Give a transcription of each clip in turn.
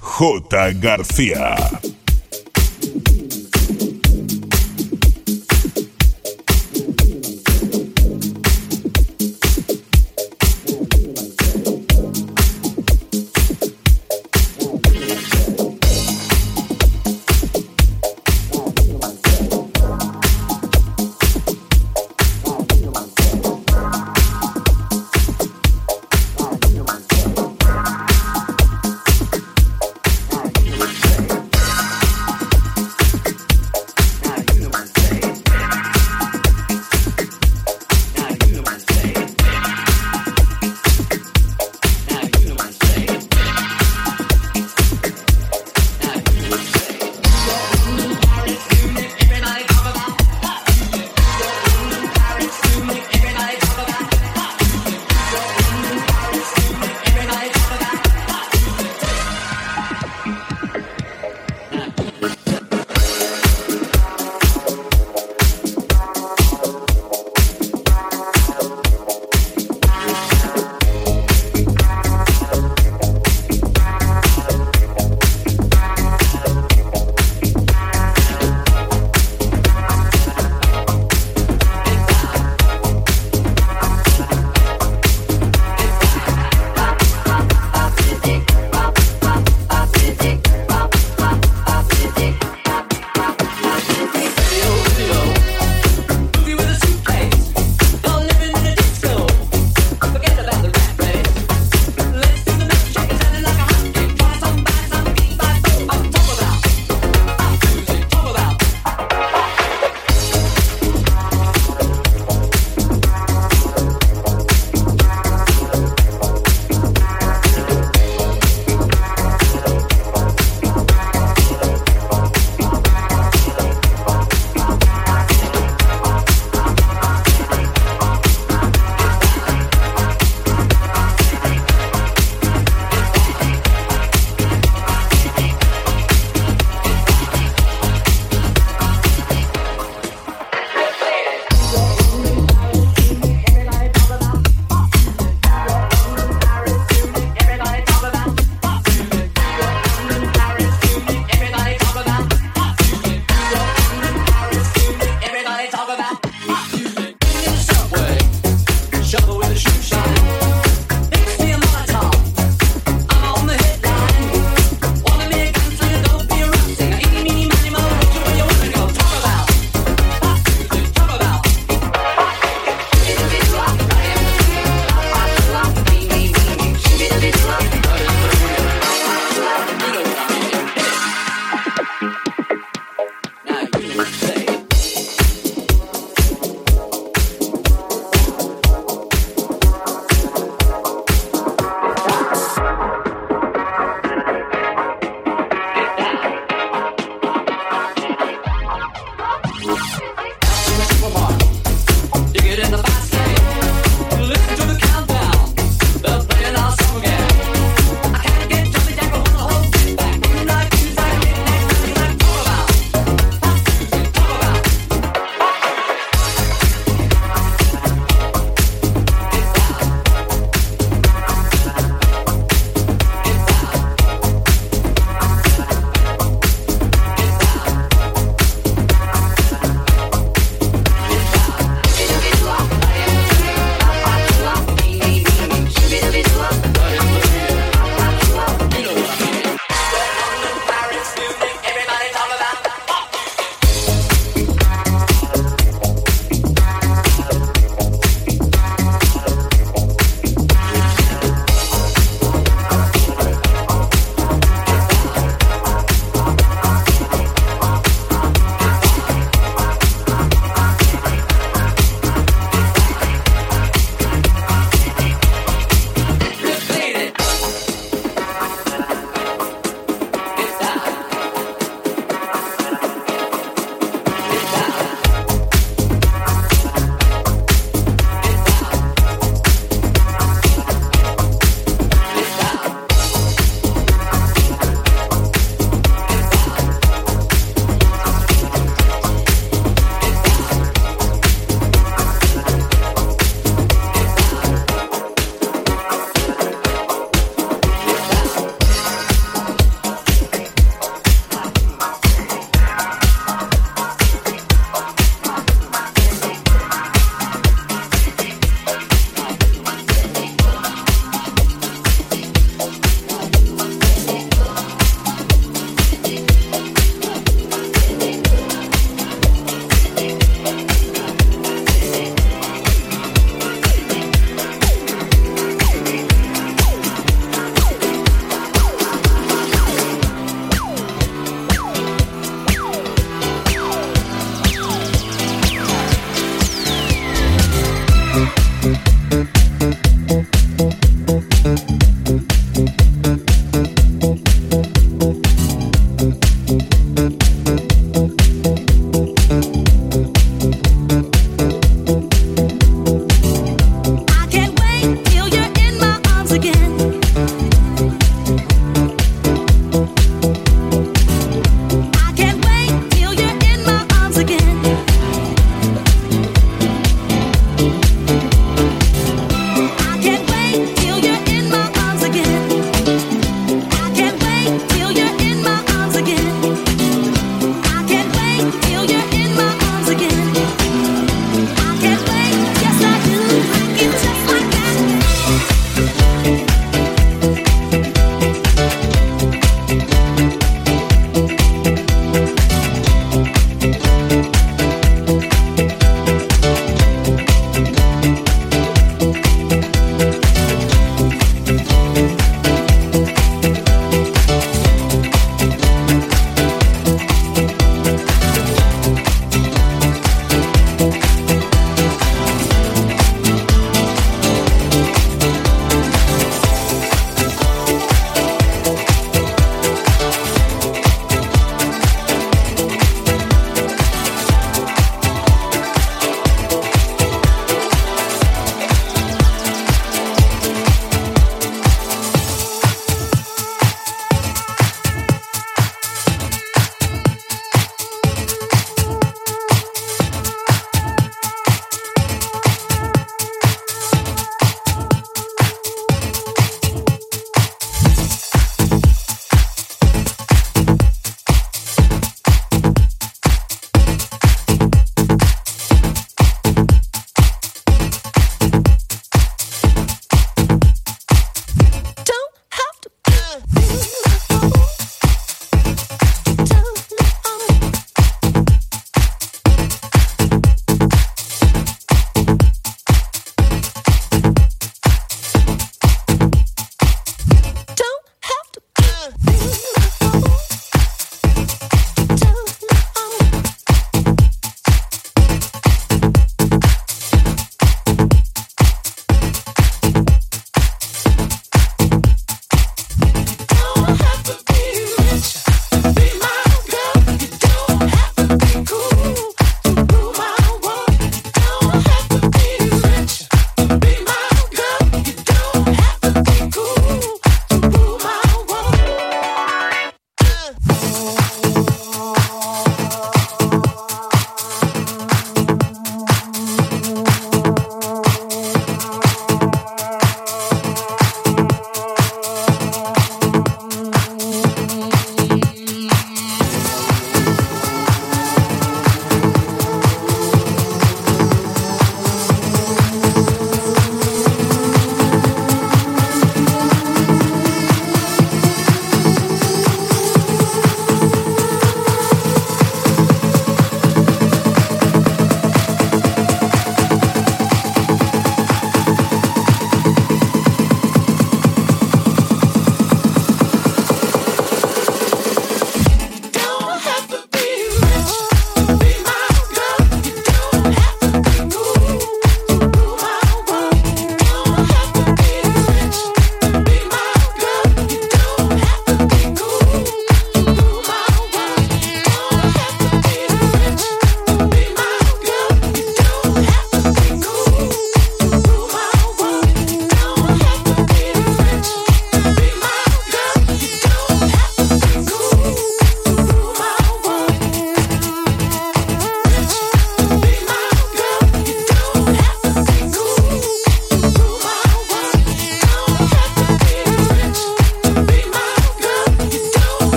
J. García.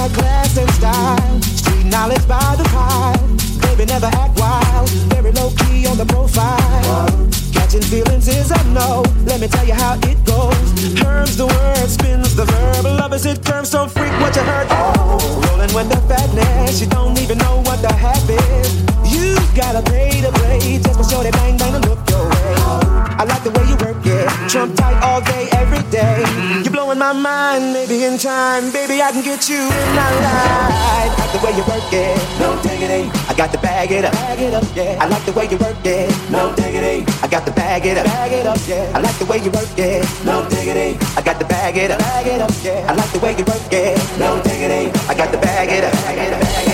In the mix. J. García. knowledge by the pile. Baby, never act wild. Very low key on the profile. Catching feelings is a no. Let me tell you how it goes. Herms the word, spins the verb. Love is it curves, so freak what you heard. Oh, rolling with the fatness. You don't even know what the half is. You gotta pay to play just for sure they bang bang and look your way. I like the way you work it. Trump tight all day, day. You're blowing my mind, maybe in time. Baby, I can get you in my life. I like the way you work it. No diggity. I got to bag it up. Bag it up, yeah. I like the way you work it. No diggity. I got to bag it up. Bag it up, yeah. I like the way you work it. No diggity. I got to bag it up. Bag it up, yeah. I like the way you work it. No diggity. I got to bag it up. Bag it up, bag it up.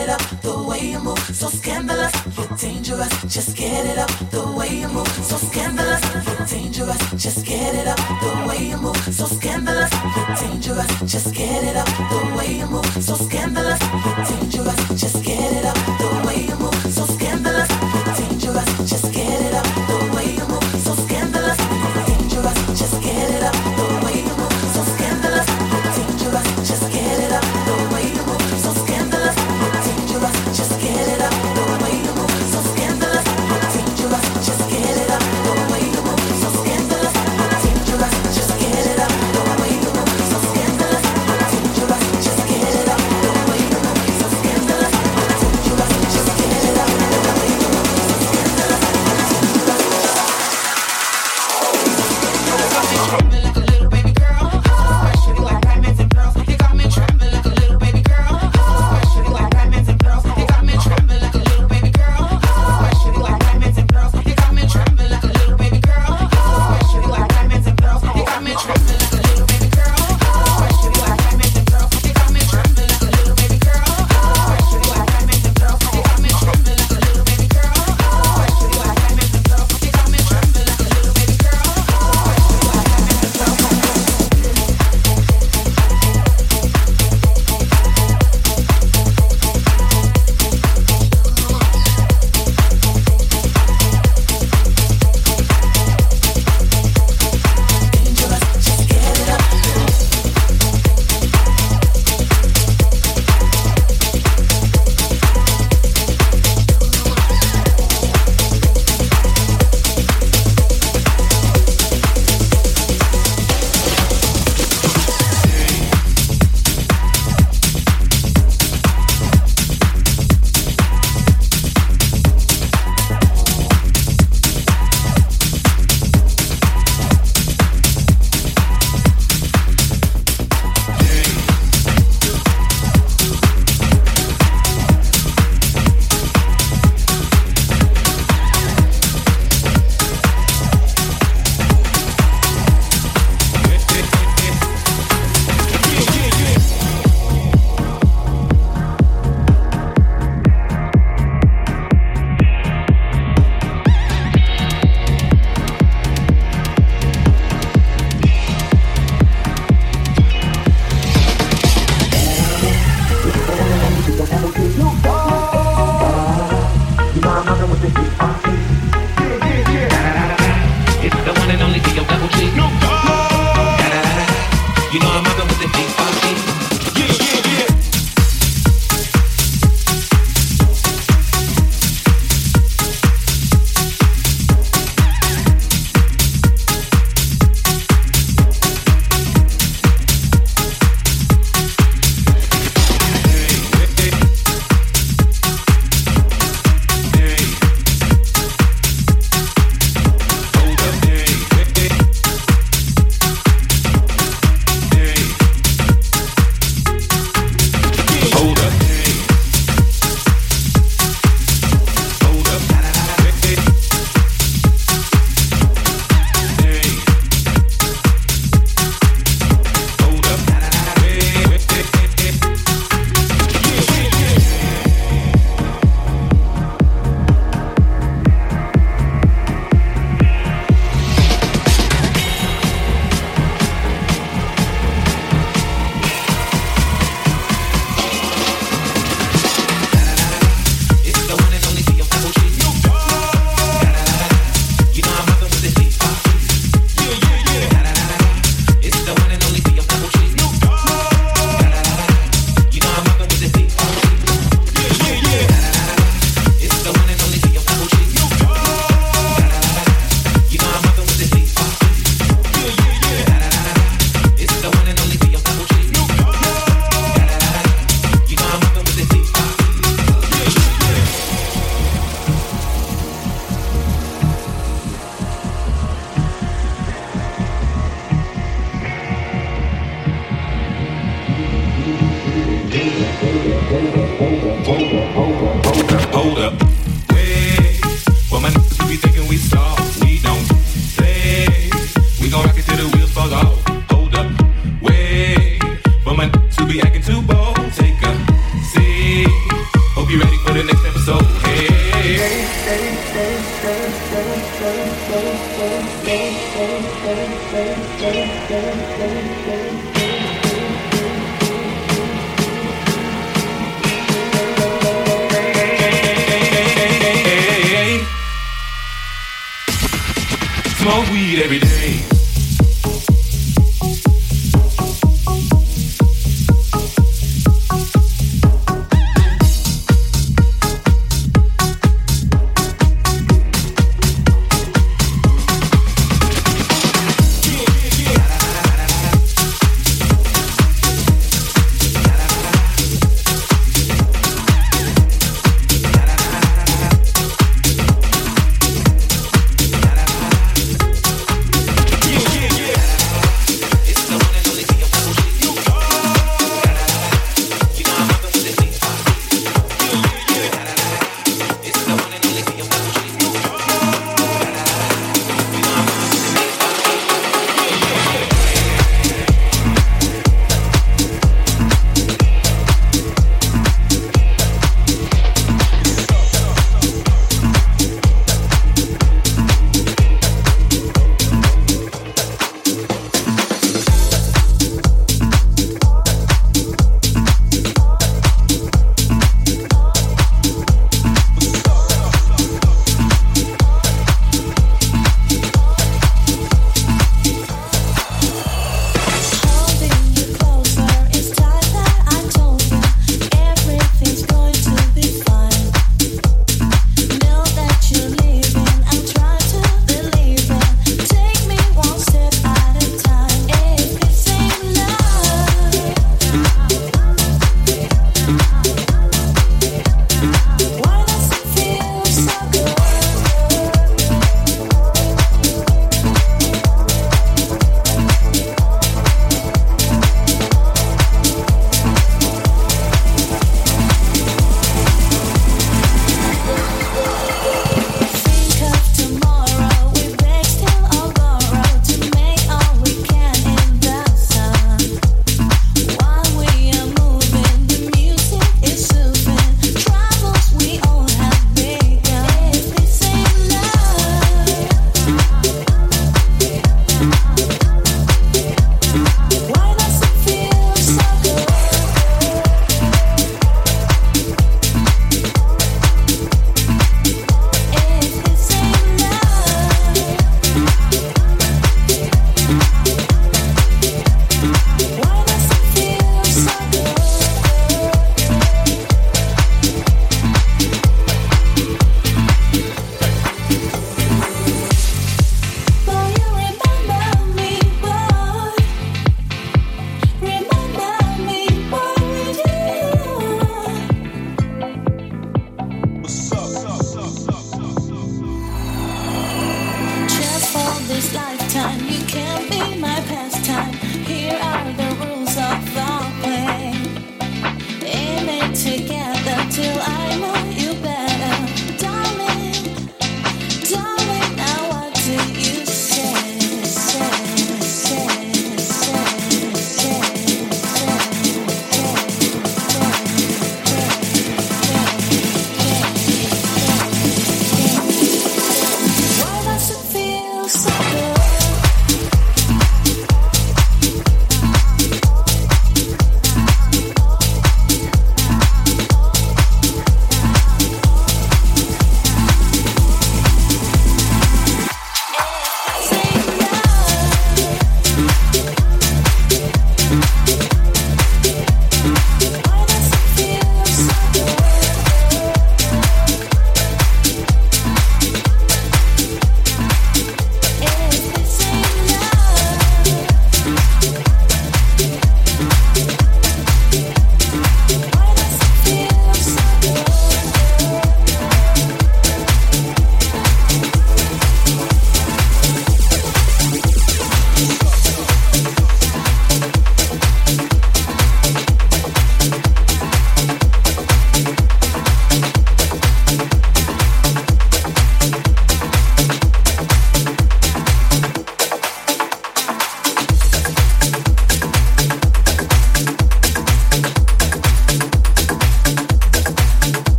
it up the way you move, so scandalous. You're dangerous, just get it up the way you move, so scandalous. You're dangerous, just get it up the way you move, so scandalous. You're dangerous, just get it up the way you move, so scandalous.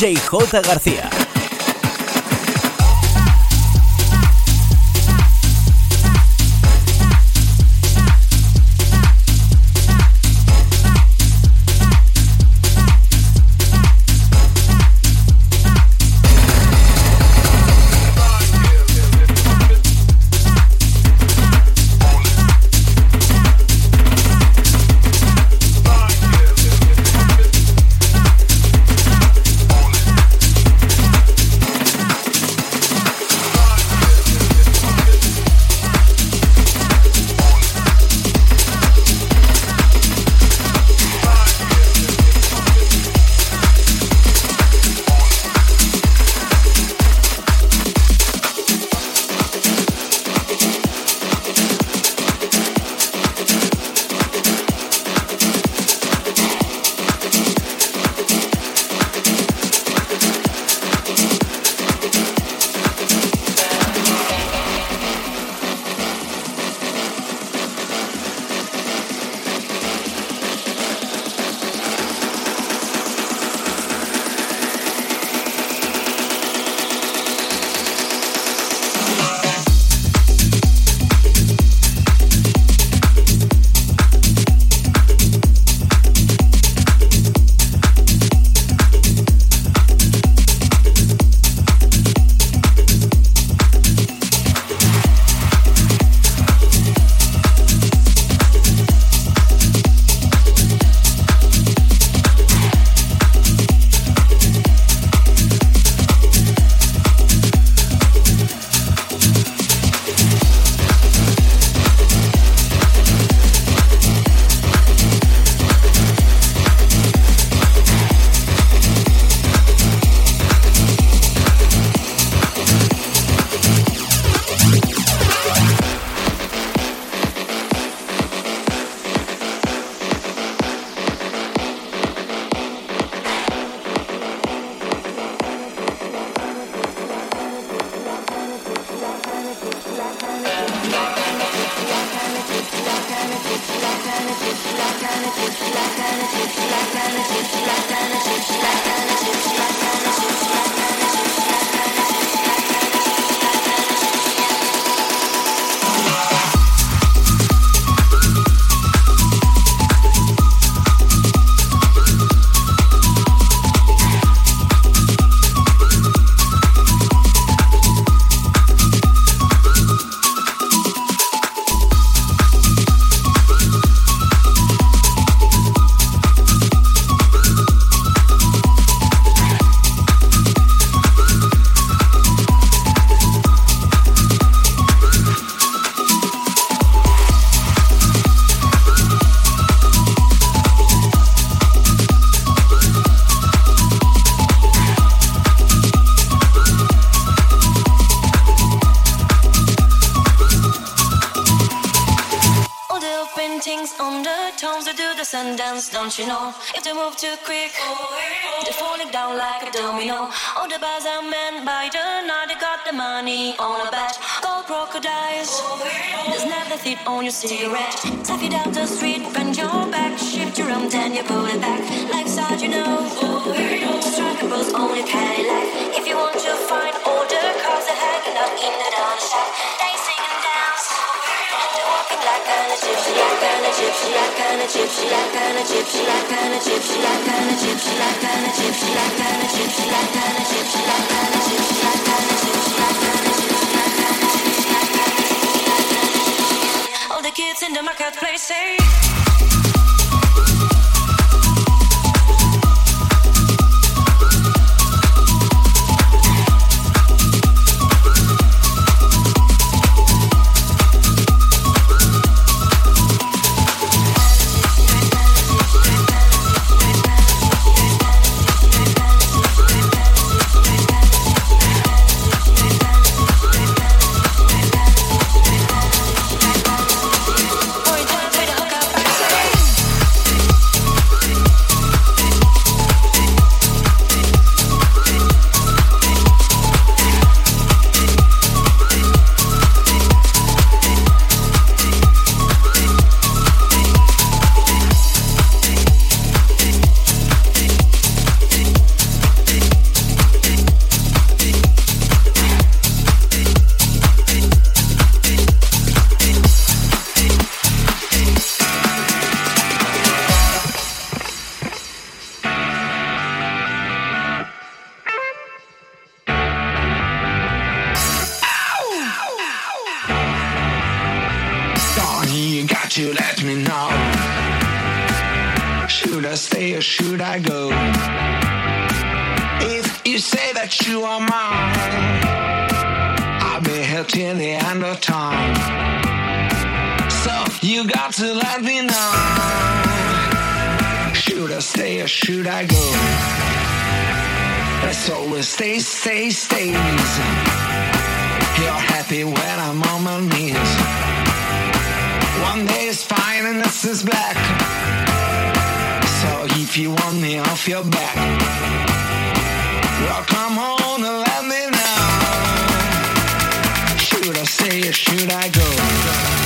DJ J. García. Crocodiles, there's never on your cigarette. Tap you down the street, bend your back, shift your arm, then you pull it back. Life's hard, you know. Bros only Cadillac. If you want to find the cars are hanging in the down shop, they sing and dance like a gypsy, like a gypsy, like a gypsy, like a gypsy, like a gypsy, like gypsy, like gypsy, like gypsy, like gypsy, like gypsy, like gypsy, like gypsy, kids in the marketplace say. if you want me off your back. Well, come on and let me know. Should I stay or should I go?